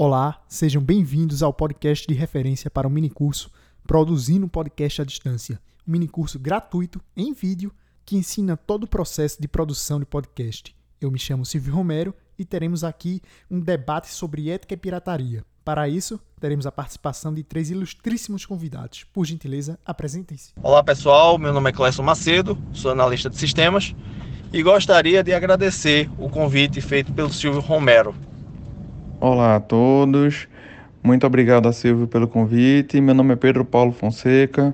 Olá, sejam bem-vindos ao podcast de referência para o minicurso Produzindo um Podcast à Distância, um minicurso gratuito em vídeo que ensina todo o processo de produção de podcast. Eu me chamo Silvio Romero e teremos aqui um debate sobre ética e pirataria. Para isso, teremos a participação de três ilustríssimos convidados. Por gentileza, apresentem-se. Olá pessoal, meu nome é Clécio Macedo, sou analista de sistemas e gostaria de agradecer o convite feito pelo Silvio Romero. Olá a todos, muito obrigado a Silvio pelo convite. Meu nome é Pedro Paulo Fonseca,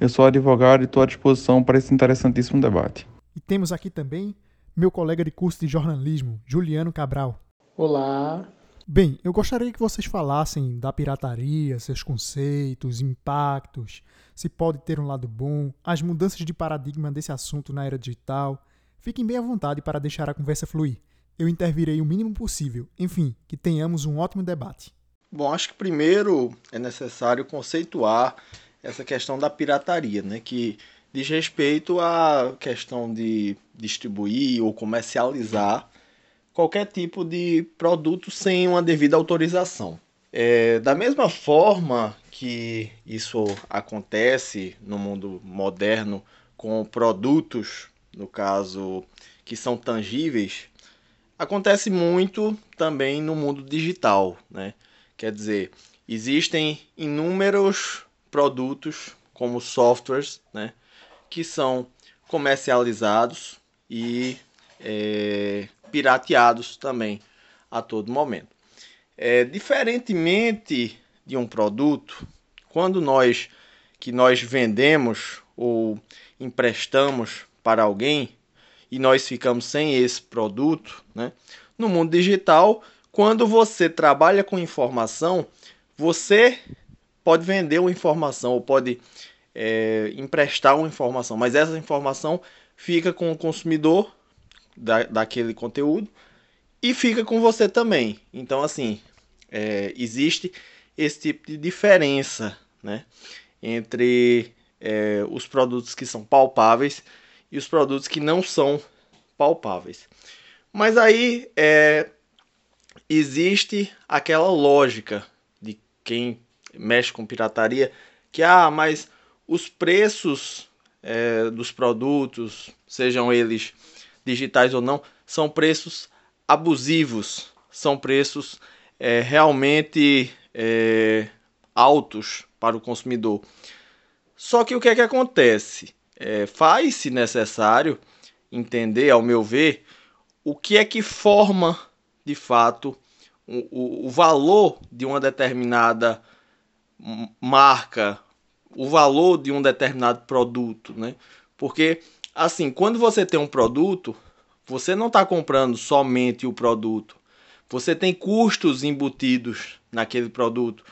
eu sou advogado e estou à disposição para esse interessantíssimo debate. E temos aqui também meu colega de curso de jornalismo, Juliano Cabral. Olá. Bem, eu gostaria que vocês falassem da pirataria, seus conceitos, impactos, se pode ter um lado bom, as mudanças de paradigma desse assunto na era digital. Fiquem bem à vontade para deixar a conversa fluir. Eu intervirei o mínimo possível. Enfim, que tenhamos um ótimo debate. Bom, acho que primeiro é necessário conceituar essa questão da pirataria, né, que diz respeito à questão de distribuir ou comercializar qualquer tipo de produto sem uma devida autorização. É, da mesma forma que isso acontece no mundo moderno com produtos, no caso, que são tangíveis, acontece muito também no mundo digital, né? Quer dizer, existem inúmeros produtos como softwares, né, que são comercializados e é, pirateados também a todo momento. É, diferentemente de um produto, quando nós que nós vendemos ou emprestamos para alguém e nós ficamos sem esse produto, né? No mundo digital, quando você trabalha com informação, você pode vender uma informação ou pode é, emprestar uma informação, mas essa informação fica com o consumidor da, daquele conteúdo e fica com você também. Então, assim, é, existe esse tipo de diferença né, entre é, os produtos que são palpáveis e os produtos que não são palpáveis. Mas aí é, existe aquela lógica de quem mexe com pirataria, que ah, mas os preços é, dos produtos, sejam eles digitais ou não, são preços abusivos, são preços é, realmente é, altos para o consumidor. Só que o que é que acontece? É, Faz-se necessário entender, ao meu ver, o que é que forma de fato o, o, o valor de uma determinada marca, o valor de um determinado produto, né? Porque assim, quando você tem um produto, você não está comprando somente o produto. Você tem custos embutidos naquele produto.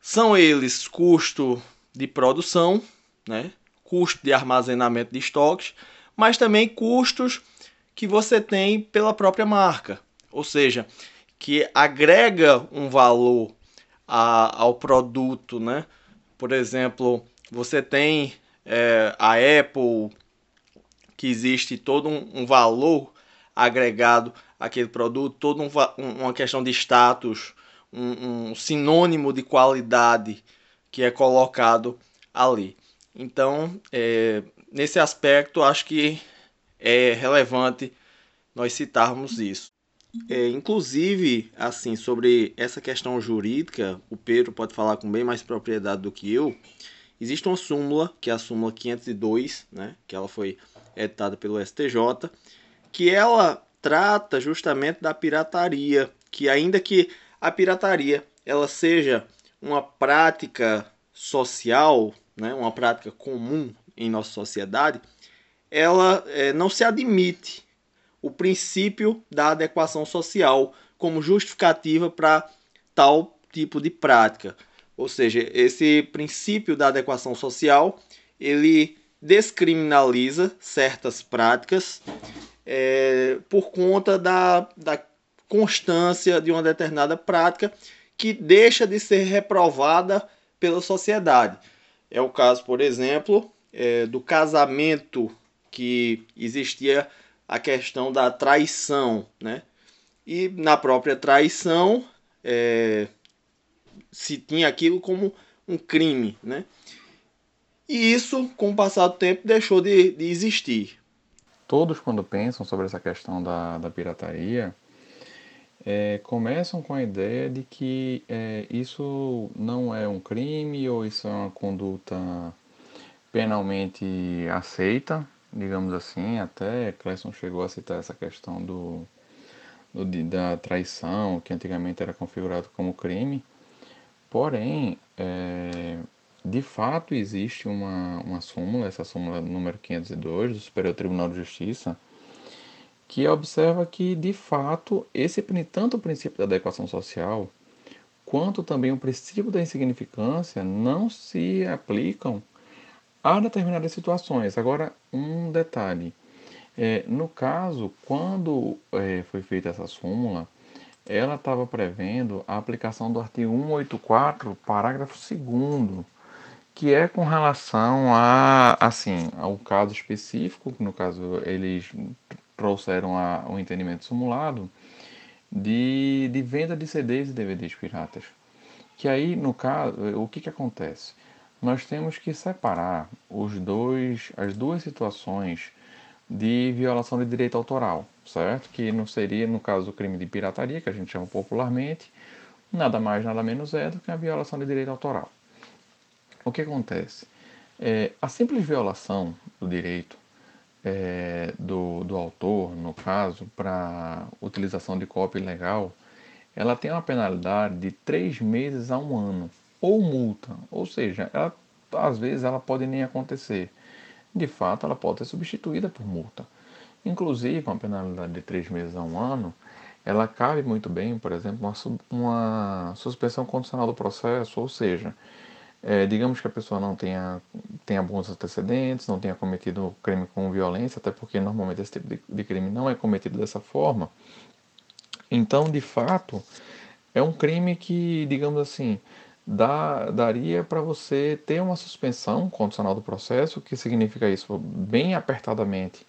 São eles custo de produção, né? Custo de armazenamento de estoques, mas também custos que você tem pela própria marca. Ou seja, que agrega um valor a, ao produto, né? Por exemplo, você tem é, a Apple, que existe todo um, um valor agregado àquele produto, toda um, uma questão de status, um, um sinônimo de qualidade que é colocado ali. Então, é, nesse aspecto, acho que é relevante nós citarmos isso. É, inclusive, assim, sobre essa questão jurídica, o Pedro pode falar com bem mais propriedade do que eu. Existe uma súmula, que é a súmula 502, né, que ela foi editada pelo STJ, que ela trata justamente da pirataria, que ainda que a pirataria ela seja uma prática social, né, uma prática comum em nossa sociedade, ela é, não se admite o princípio da adequação social como justificativa para tal tipo de prática. Ou seja, esse princípio da adequação social ele descriminaliza certas práticas é, por conta da, da constância de uma determinada prática que deixa de ser reprovada pela sociedade. É o caso, por exemplo, é, do casamento que existia a questão da traição, né? E na própria traição, é, se tinha aquilo como um crime, né? E isso, com o passar do tempo, deixou de, de existir. Todos, quando pensam sobre essa questão da, da pirataria, é, começam com a ideia de que é, isso não é um crime ou isso é uma conduta penalmente aceita, digamos assim. Até Clesson chegou a citar essa questão do, do, da traição, que antigamente era configurado como crime. Porém, é, de fato existe uma, uma súmula, essa súmula número 502 do Superior Tribunal de Justiça, que observa que, de fato, esse tanto o princípio da adequação social quanto também o princípio da insignificância não se aplicam a determinadas situações. Agora, um detalhe. É, no caso, quando é, foi feita essa súmula, ela estava prevendo a aplicação do artigo 184, parágrafo 2 que é com relação a, assim, ao caso específico, no caso eles trouxeram a, entendimento simulado, de, de venda de CDs e DVDs piratas. Que aí, no caso, o que, que acontece? Nós temos que separar os dois, as duas situações de violação de direito autoral, certo? Que não seria, no caso, o crime de pirataria, que a gente chama popularmente, nada mais, nada menos é do que a violação de direito autoral. O que acontece? É, a simples violação do direito é, do, do autor, no caso, para utilização de cópia ilegal, ela tem uma penalidade de três meses a um ano, ou multa, ou seja, ela, às vezes ela pode nem acontecer. De fato, ela pode ser substituída por multa. Inclusive, uma penalidade de três meses a um ano, ela cabe muito bem, por exemplo, uma, uma suspensão condicional do processo, ou seja, é, digamos que a pessoa não tenha, tenha bons antecedentes, não tenha cometido crime com violência, até porque normalmente esse tipo de, de crime não é cometido dessa forma. Então, de fato, é um crime que, digamos assim, dá, daria para você ter uma suspensão condicional do processo, que significa isso bem apertadamente,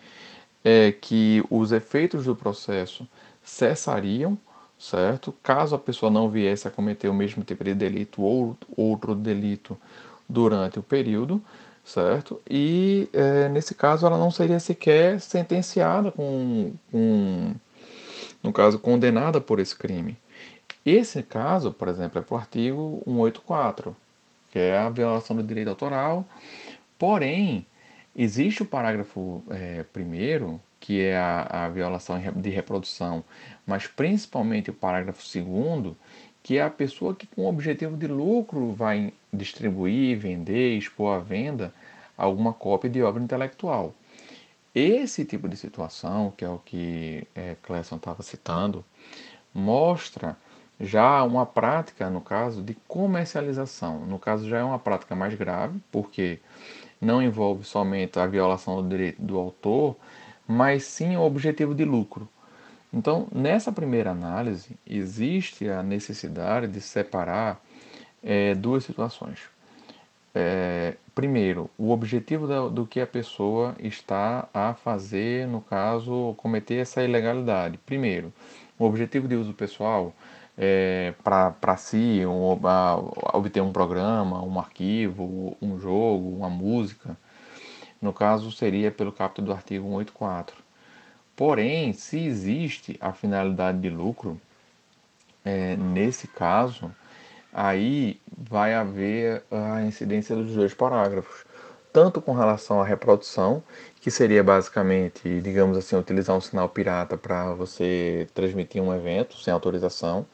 é que os efeitos do processo cessariam certo? Caso a pessoa não viesse a cometer o mesmo tipo de delito ou outro delito durante o período, certo? E é, nesse caso ela não seria sequer sentenciada com, com, no caso, condenada por esse crime. Esse caso, por exemplo, é para o artigo 184, que é a violação do direito autoral. Porém, existe o parágrafo é, primeiro, que é a, a violação de reprodução, mas principalmente o parágrafo segundo, que é a pessoa que com objetivo de lucro vai distribuir, vender, expor à venda alguma cópia de obra intelectual. Esse tipo de situação, que é o que é, estava citando, mostra já uma prática, no caso, de comercialização. No caso, já é uma prática mais grave, porque não envolve somente a violação do direito do autor, mas sim o objetivo de lucro. Então, nessa primeira análise, existe a necessidade de separar é, duas situações. É, primeiro, o objetivo da, do que a pessoa está a fazer, no caso, cometer essa ilegalidade. Primeiro, o objetivo de uso pessoal é, para si, um, obter um programa, um arquivo, um jogo, uma música. No caso, seria pelo caput do artigo 184. Porém, se existe a finalidade de lucro, é, nesse caso, aí vai haver a incidência dos dois parágrafos, tanto com relação à reprodução, que seria basicamente, digamos assim, utilizar um sinal pirata para você transmitir um evento sem autorização,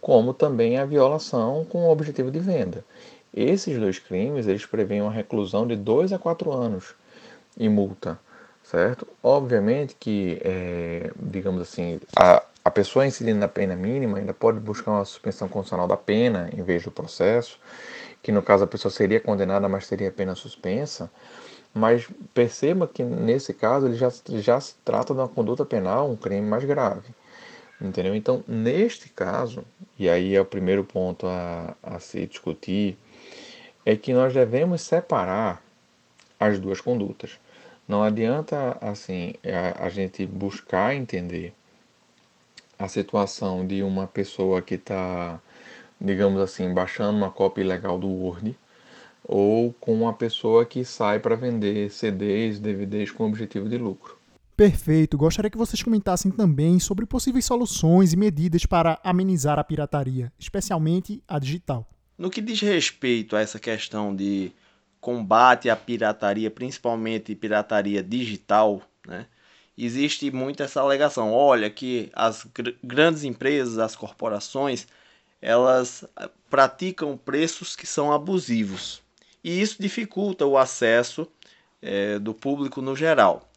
como também a violação com o objetivo de venda. Esses dois crimes, eles prevêem uma reclusão de 2 a 4 anos e multa, certo? Obviamente que, é, digamos assim, a, a pessoa incidindo na pena mínima ainda pode buscar uma suspensão condicional da pena em vez do processo, que no caso a pessoa seria condenada, mas teria pena suspensa. Mas perceba que nesse caso ele já, já se trata de uma conduta penal, um crime mais grave. Entendeu? Então, neste caso, e aí é o primeiro ponto a, a se discutir, é que nós devemos separar as duas condutas. Não adianta assim a, a gente buscar entender a, situação de uma pessoa que está, digamos assim, baixando uma cópia ilegal do Word, ou com uma pessoa que sai para vender CDs, DVDs com objetivo de lucro. Perfeito. Gostaria que vocês comentassem também sobre possíveis soluções e medidas para amenizar a pirataria, especialmente a digital. No que diz respeito a essa questão de combate à pirataria, principalmente pirataria digital, né? existe muito essa alegação. Olha que as gr grandes empresas, as corporações, elas eh, praticam preços que são abusivos. E isso dificulta o acesso é, do público no geral.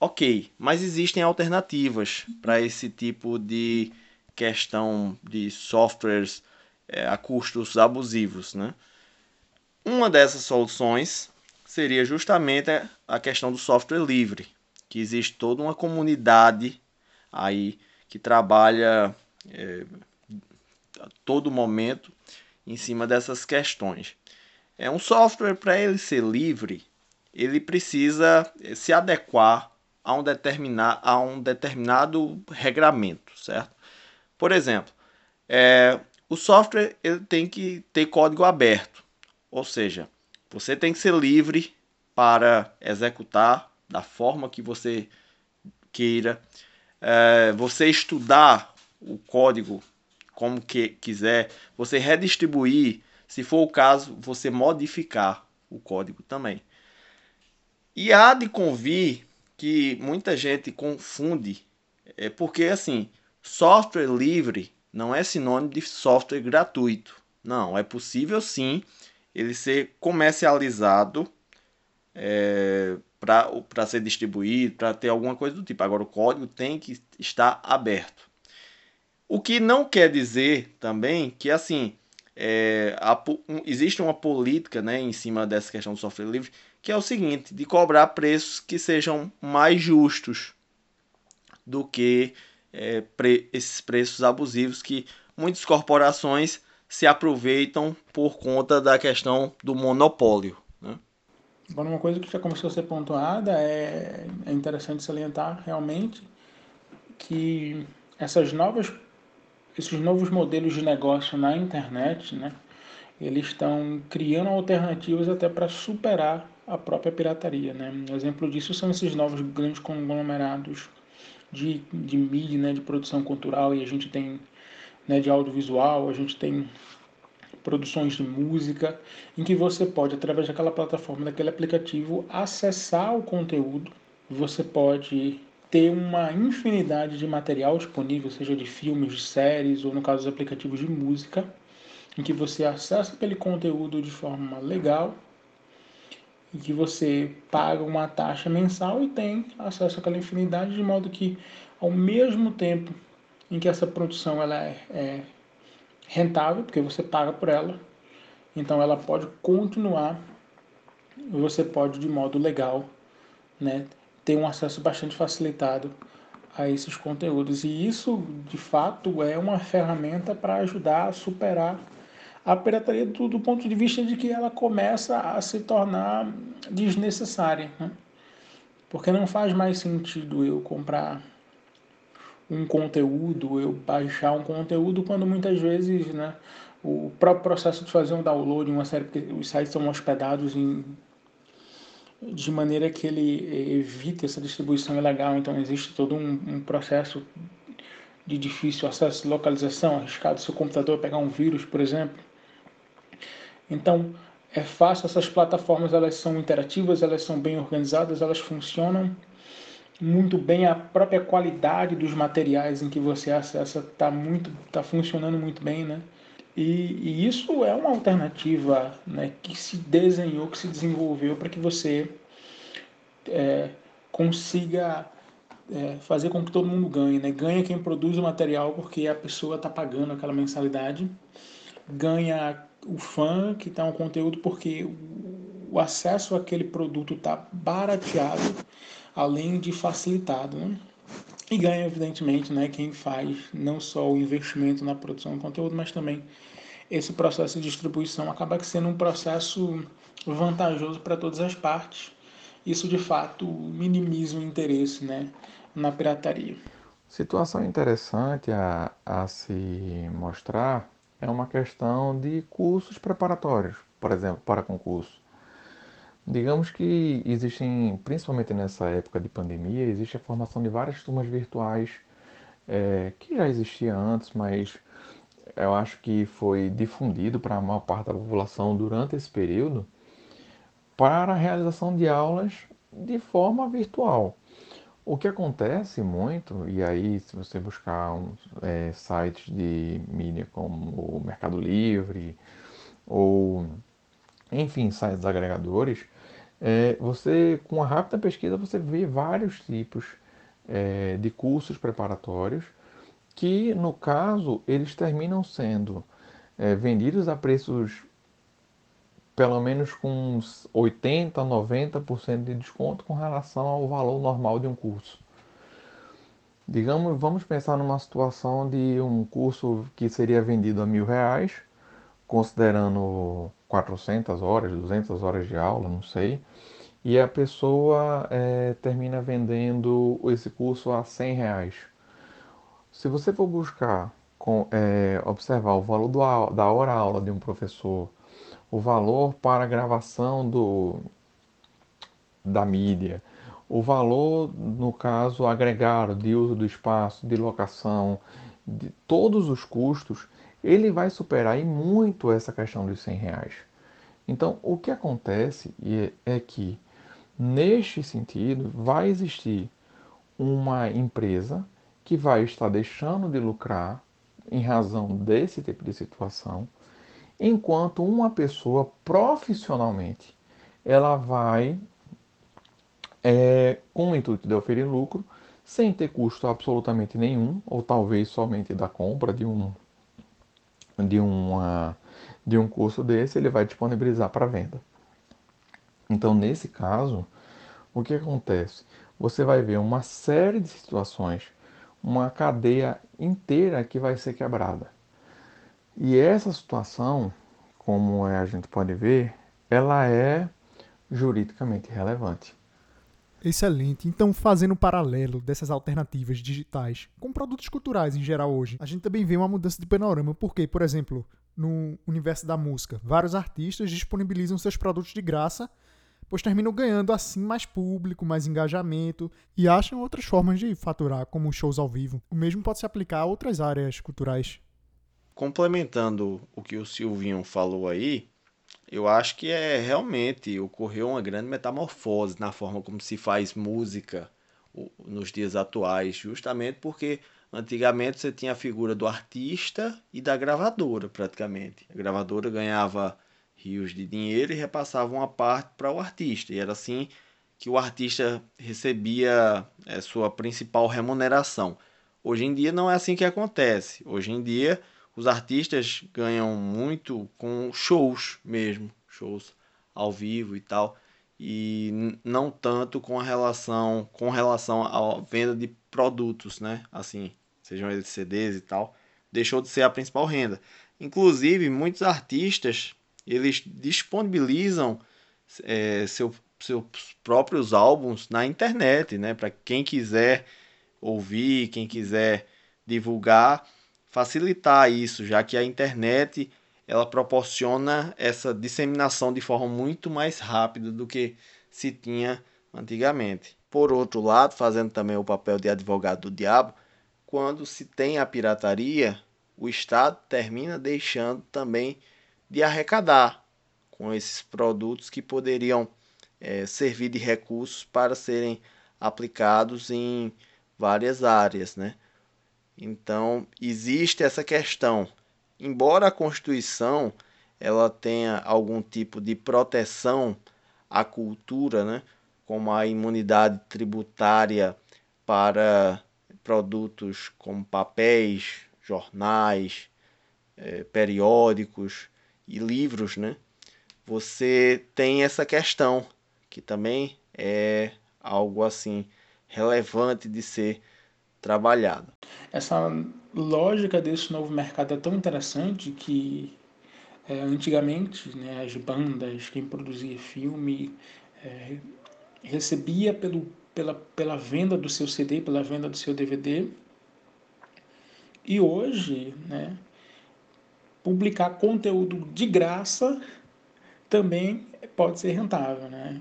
Ok, mas existem alternativas para esse tipo de questão de softwares é, a custos abusivos. Né? Uma dessas soluções seria justamente a questão do software livre, que existe toda uma comunidade aí que trabalha é, a todo momento em cima dessas questões. É um software para ele ser livre, ele precisa se adequar a um, determinar, a um determinado regramento, certo? Por exemplo, é, o software ele tem que ter código aberto, ou seja, você tem que ser livre para executar da forma que você queira. É, você estudar o código como que quiser, você redistribuir, se for o caso, você modificar o código também. E há de convir que muita gente confunde, é porque assim, software livre não é sinônimo de software gratuito. Não, é possível sim ele ser comercializado é, para ser distribuído, para ter alguma coisa do tipo. Agora, o código tem que estar aberto. O que não quer dizer também que, assim, é, a, um, existe uma política né, em cima dessa questão do software livre, que é o seguinte, de cobrar preços que sejam mais justos do que é, pre, esses preços abusivos que muitas corporações se aproveitam por conta da questão do monopólio. Né? Agora, uma coisa que já começou a ser pontuada é, é interessante salientar realmente que essas novas, esses novos modelos de negócio na internet, né, eles estão criando alternativas até para superar a própria pirataria. Né? Um exemplo disso são esses novos grandes conglomerados de, de mídia, né, de produção cultural, e a gente tem né, de audiovisual, a gente tem produções de música, em que você pode, através daquela plataforma, daquele aplicativo, acessar o conteúdo. Você pode ter uma infinidade de material disponível, seja de filmes, de séries, ou no caso dos aplicativos de música, em que você acessa aquele conteúdo de forma legal, em que você paga uma taxa mensal e tem acesso àquela infinidade, de modo que, ao mesmo tempo em que essa produção ela é, é rentável, porque você paga por ela. Então ela pode continuar, você pode de modo legal, né, ter um acesso bastante facilitado a esses conteúdos. E isso, de fato, é uma ferramenta para ajudar a superar a pirataria do, do, ponto de vista de que ela começa a se tornar desnecessária. Né? Porque não faz mais sentido eu comprar um conteúdo, eu baixar um conteúdo, quando muitas vezes né, o próprio processo de fazer um download, uma série, porque os sites são hospedados em, de maneira que ele evite essa distribuição ilegal, então existe todo um, um processo de difícil acesso, localização, arriscado seu computador pegar um vírus, por exemplo. Então, é fácil, essas plataformas elas são interativas, elas são bem organizadas, elas funcionam muito bem. A própria qualidade dos materiais em que você acessa está muito tá funcionando muito bem né? E, e, isso é uma alternativa né que se desenhou que se desenvolveu para que você é, consiga é, fazer com que todo mundo ganhe né? Ganha quem produz o material porque a pessoa está pagando aquela mensalidade ganha o fã que está um conteúdo porque o acesso àquele produto está barateado além de facilitado. Né? E ganha, evidentemente, né, quem faz não só o investimento na produção de conteúdo, mas também esse processo de distribuição acaba sendo um processo vantajoso para todas as partes. Isso, de fato, minimiza o interesse né, na pirataria. Situação interessante a, a se mostrar é uma questão de cursos preparatórios, por exemplo, para concurso. Digamos que existem, principalmente nessa época de pandemia, existe a formação de várias turmas virtuais é, que já existia antes, mas eu acho que foi difundido para a maior parte da população durante esse período para a realização de aulas de forma virtual. O que acontece muito, e aí se você buscar um, é, sites de mídia como o Mercado Livre, ou enfim, sites agregadores, é, você com uma rápida pesquisa você vê vários tipos é, de cursos preparatórios que no caso eles terminam sendo é, vendidos a preços pelo menos com uns 80, 90% de desconto com relação ao valor normal de um curso. Digamos, vamos pensar numa situação de um curso que seria vendido a mil reais, considerando 400 horas, 200 horas de aula, não sei, e a pessoa é, termina vendendo esse curso a 100 reais. Se você for buscar, com, é, observar o valor do, da hora aula de um professor o valor para a gravação do, da mídia, o valor, no caso, agregado de uso do espaço, de locação, de todos os custos, ele vai superar em muito essa questão dos 100 reais. Então, o que acontece é que, neste sentido, vai existir uma empresa que vai estar deixando de lucrar em razão desse tipo de situação enquanto uma pessoa profissionalmente ela vai é, com o intuito de oferir lucro sem ter custo absolutamente nenhum ou talvez somente da compra de um de uma de um curso desse ele vai disponibilizar para venda. Então nesse caso o que acontece? Você vai ver uma série de situações uma cadeia inteira que vai ser quebrada e essa situação, como a gente pode ver, ela é juridicamente relevante. Excelente. Então, fazendo um paralelo dessas alternativas digitais com produtos culturais em geral hoje, a gente também vê uma mudança de panorama, porque, por exemplo, no universo da música, vários artistas disponibilizam seus produtos de graça, pois terminam ganhando assim mais público, mais engajamento e acham outras formas de faturar, como shows ao vivo. O mesmo pode se aplicar a outras áreas culturais complementando o que o Silvinho falou aí, eu acho que é realmente ocorreu uma grande metamorfose na forma como se faz música nos dias atuais, justamente porque antigamente você tinha a figura do artista e da gravadora, praticamente. A gravadora ganhava rios de dinheiro e repassava uma parte para o artista, e era assim que o artista recebia é, sua principal remuneração. Hoje em dia não é assim que acontece. Hoje em dia os artistas ganham muito com shows mesmo, shows ao vivo e tal, e não tanto com a relação com relação à venda de produtos, né? Assim, sejam eles CDs e tal, deixou de ser a principal renda. Inclusive, muitos artistas eles disponibilizam é, seu, seus próprios álbuns na internet, né? Para quem quiser ouvir, quem quiser divulgar facilitar isso, já que a internet ela proporciona essa disseminação de forma muito mais rápida do que se tinha antigamente. Por outro lado, fazendo também o papel de advogado do diabo, quando se tem a pirataria, o Estado termina deixando também de arrecadar com esses produtos que poderiam é, servir de recursos para serem aplicados em várias áreas, né? Então, existe essa questão. Embora a Constituição ela tenha algum tipo de proteção à cultura, né, como a imunidade tributária para produtos como papéis, jornais, é, periódicos e livros, né? Você tem essa questão que também é algo assim relevante de ser trabalhado. Essa lógica desse novo mercado é tão interessante que é, antigamente né, as bandas, quem produzia filme, é, recebia pelo, pela, pela venda do seu CD, pela venda do seu DVD, E hoje, né, publicar conteúdo de graça também pode ser rentável, né?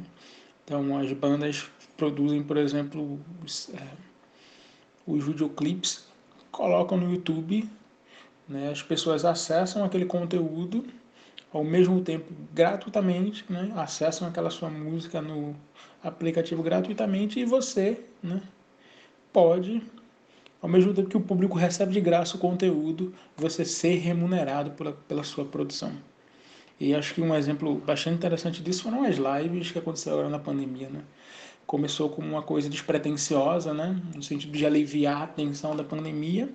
Então as bandas produzem, por exemplo, os, é, os videoclips, colocam no YouTube, né? As pessoas acessam aquele conteúdo ao mesmo tempo gratuitamente, né? Acessam aquela sua música no aplicativo gratuitamente e você, né? Pode ao mesmo tempo que o público recebe de graça o conteúdo, você ser remunerado pela, pela sua produção. E acho que um exemplo bastante interessante disso foram as lives que aconteceram agora na pandemia, né? Começou como uma coisa despretensiosa, né? No sentido de aliviar a tensão da pandemia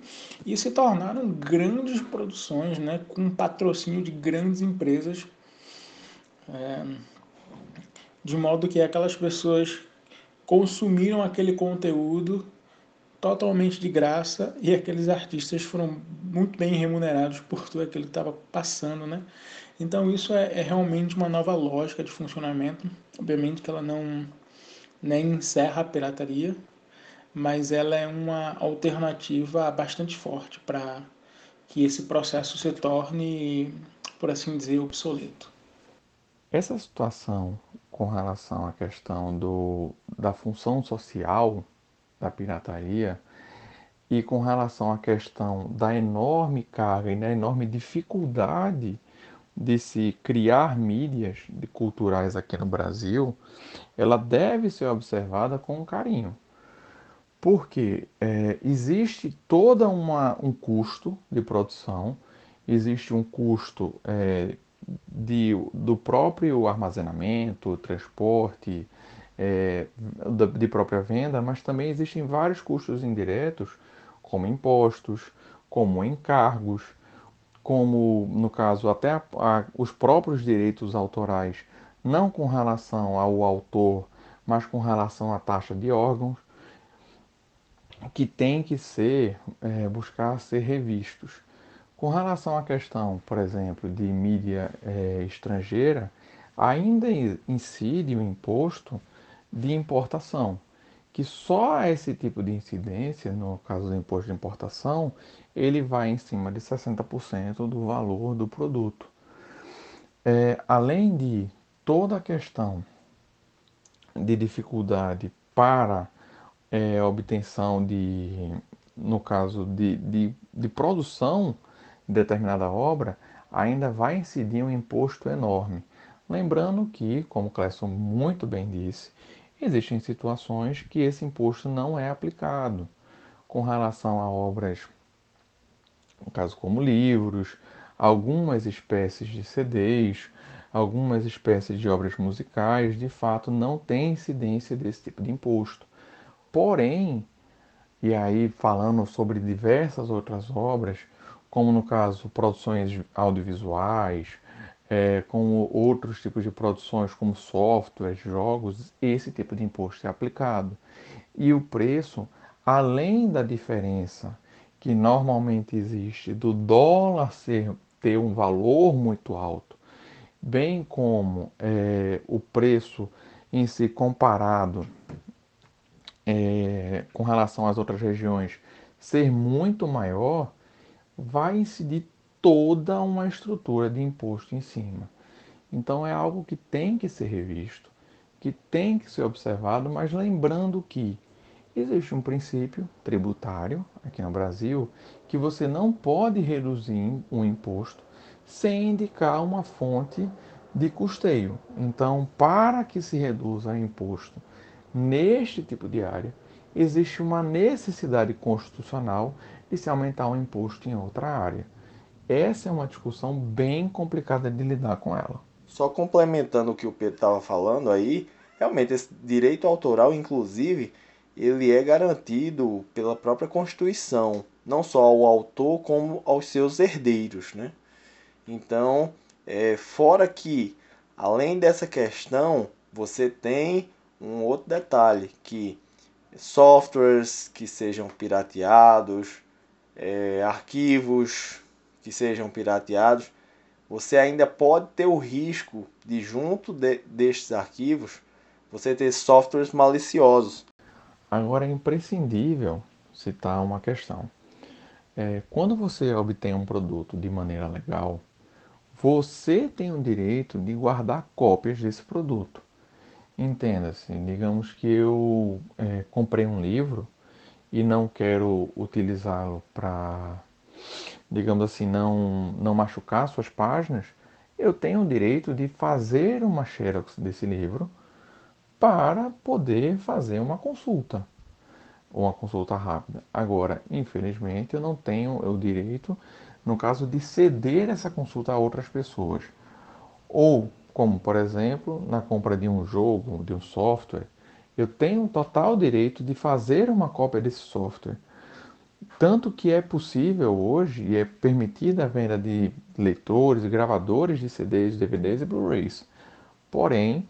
e se tornaram grandes produções, né? Com patrocínio de grandes empresas. É, de modo que aquelas pessoas consumiram aquele conteúdo totalmente de graça e aqueles artistas foram muito bem remunerados por tudo aquilo que estava passando, né? Então isso é, é, realmente uma nova lógica de funcionamento. Obviamente que ela não nem encerra a pirataria, mas ela é uma alternativa bastante forte para que esse processo se torne, por assim dizer, obsoleto. Essa situação com relação à questão do, da função social da pirataria e com relação à questão da enorme carga e da enorme dificuldade de se criar mídias culturais aqui no Brasil, ela deve ser observada com carinho. Porque é, existe todo um custo de produção, existe um custo é, de, do próprio armazenamento, transporte, é, de própria venda, mas também existem vários custos indiretos, como impostos, como encargos, como no caso até a, a, os próprios direitos autorais, não com relação ao autor, mas com relação à taxa de órgãos, que tem que ser é, buscar ser revistos. Com relação à questão, por exemplo, de mídia é, estrangeira, ainda incide o imposto de importação, que só esse tipo de incidência, no caso do imposto de importação, ele vai em cima de 60% do valor do produto. É, além de toda a questão de dificuldade para é, obtenção de, no caso de, de, de produção de determinada obra, ainda vai incidir um imposto enorme. Lembrando que, como o Clesson muito bem disse, existem situações que esse imposto não é aplicado com relação a obras, no caso como livros, algumas espécies de CDs, algumas espécies de obras musicais, de fato não tem incidência desse tipo de imposto. Porém, e aí falando sobre diversas outras obras, como no caso produções audiovisuais, é, como outros tipos de produções, como softwares, jogos, esse tipo de imposto é aplicado. E o preço, além da diferença que normalmente existe do dólar ser, ter um valor muito alto, bem como é, o preço em si comparado é, com relação às outras regiões ser muito maior, vai incidir toda uma estrutura de imposto em cima. Então é algo que tem que ser revisto, que tem que ser observado, mas lembrando que existe um princípio tributário aqui no Brasil que você não pode reduzir um imposto sem indicar uma fonte de custeio. Então, para que se reduza o imposto neste tipo de área, existe uma necessidade constitucional de se aumentar o imposto em outra área. Essa é uma discussão bem complicada de lidar com ela. Só complementando o que o Pedro estava falando aí, realmente esse direito autoral, inclusive, ele é garantido pela própria Constituição, não só ao autor como aos seus herdeiros, né? Então, é, fora que, além dessa questão, você tem um outro detalhe que softwares que sejam pirateados, é, arquivos que sejam pirateados, você ainda pode ter o risco de, junto de, destes arquivos, você ter softwares maliciosos. Agora é imprescindível citar uma questão. é, quando você obtém um produto de maneira legal, você tem o direito de guardar cópias desse produto. Entenda-se, digamos que eu é, comprei um livro e não quero utilizá-lo para, digamos assim, não, não machucar suas páginas, eu tenho o direito de fazer uma xerox desse livro para poder fazer uma consulta, uma consulta rápida. Agora, infelizmente, eu não tenho o direito, no caso de ceder essa consulta a outras pessoas. Ou, como por exemplo, na compra de um jogo, de um software, eu tenho total direito de fazer uma cópia desse software tanto que é possível hoje e é permitida a venda de leitores gravadores de CDs, DVDs e Blu-rays. Porém,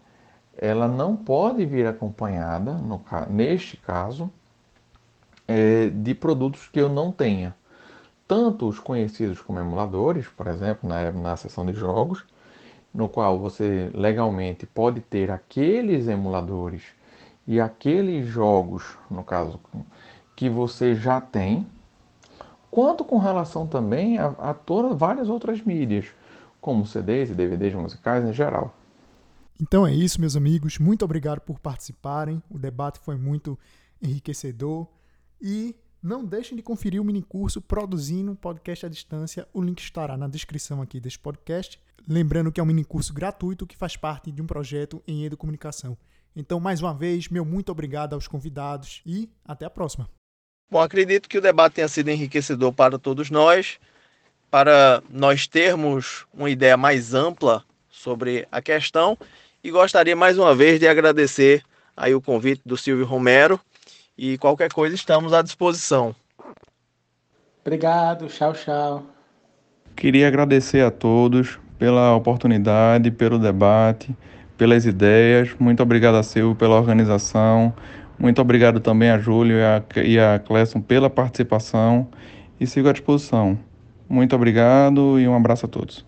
ela não pode vir acompanhada, no, neste caso, é, de produtos que eu não tenha. Tanto os conhecidos como emuladores, por exemplo, na, na seção de jogos, no qual você legalmente pode ter aqueles emuladores e aqueles jogos, no caso, que você já tem, quanto com relação também a, a todas várias outras mídias, como CDs e DVDs musicais em geral. Então é isso, meus amigos. Muito obrigado por participarem. O debate foi muito enriquecedor. E não deixem de conferir o minicurso Produzindo Podcast à Distância. O link estará na descrição aqui deste podcast. Lembrando que é um minicurso gratuito que faz parte de um projeto em Educomunicação. Então, mais uma vez, meu muito obrigado aos convidados e até a próxima. Bom, acredito que o debate tenha sido enriquecedor para todos nós, para nós termos uma ideia mais ampla sobre a questão e gostaria mais uma vez de agradecer aí o convite do Silvio Romero e qualquer coisa estamos à disposição. Obrigado, tchau, tchau. Queria agradecer a todos pela oportunidade, pelo debate, pelas ideias. Muito obrigado a Silvio pela organização. Muito obrigado também a Júlio e a, e a pela participação e sigo à disposição. Muito obrigado e um abraço a todos.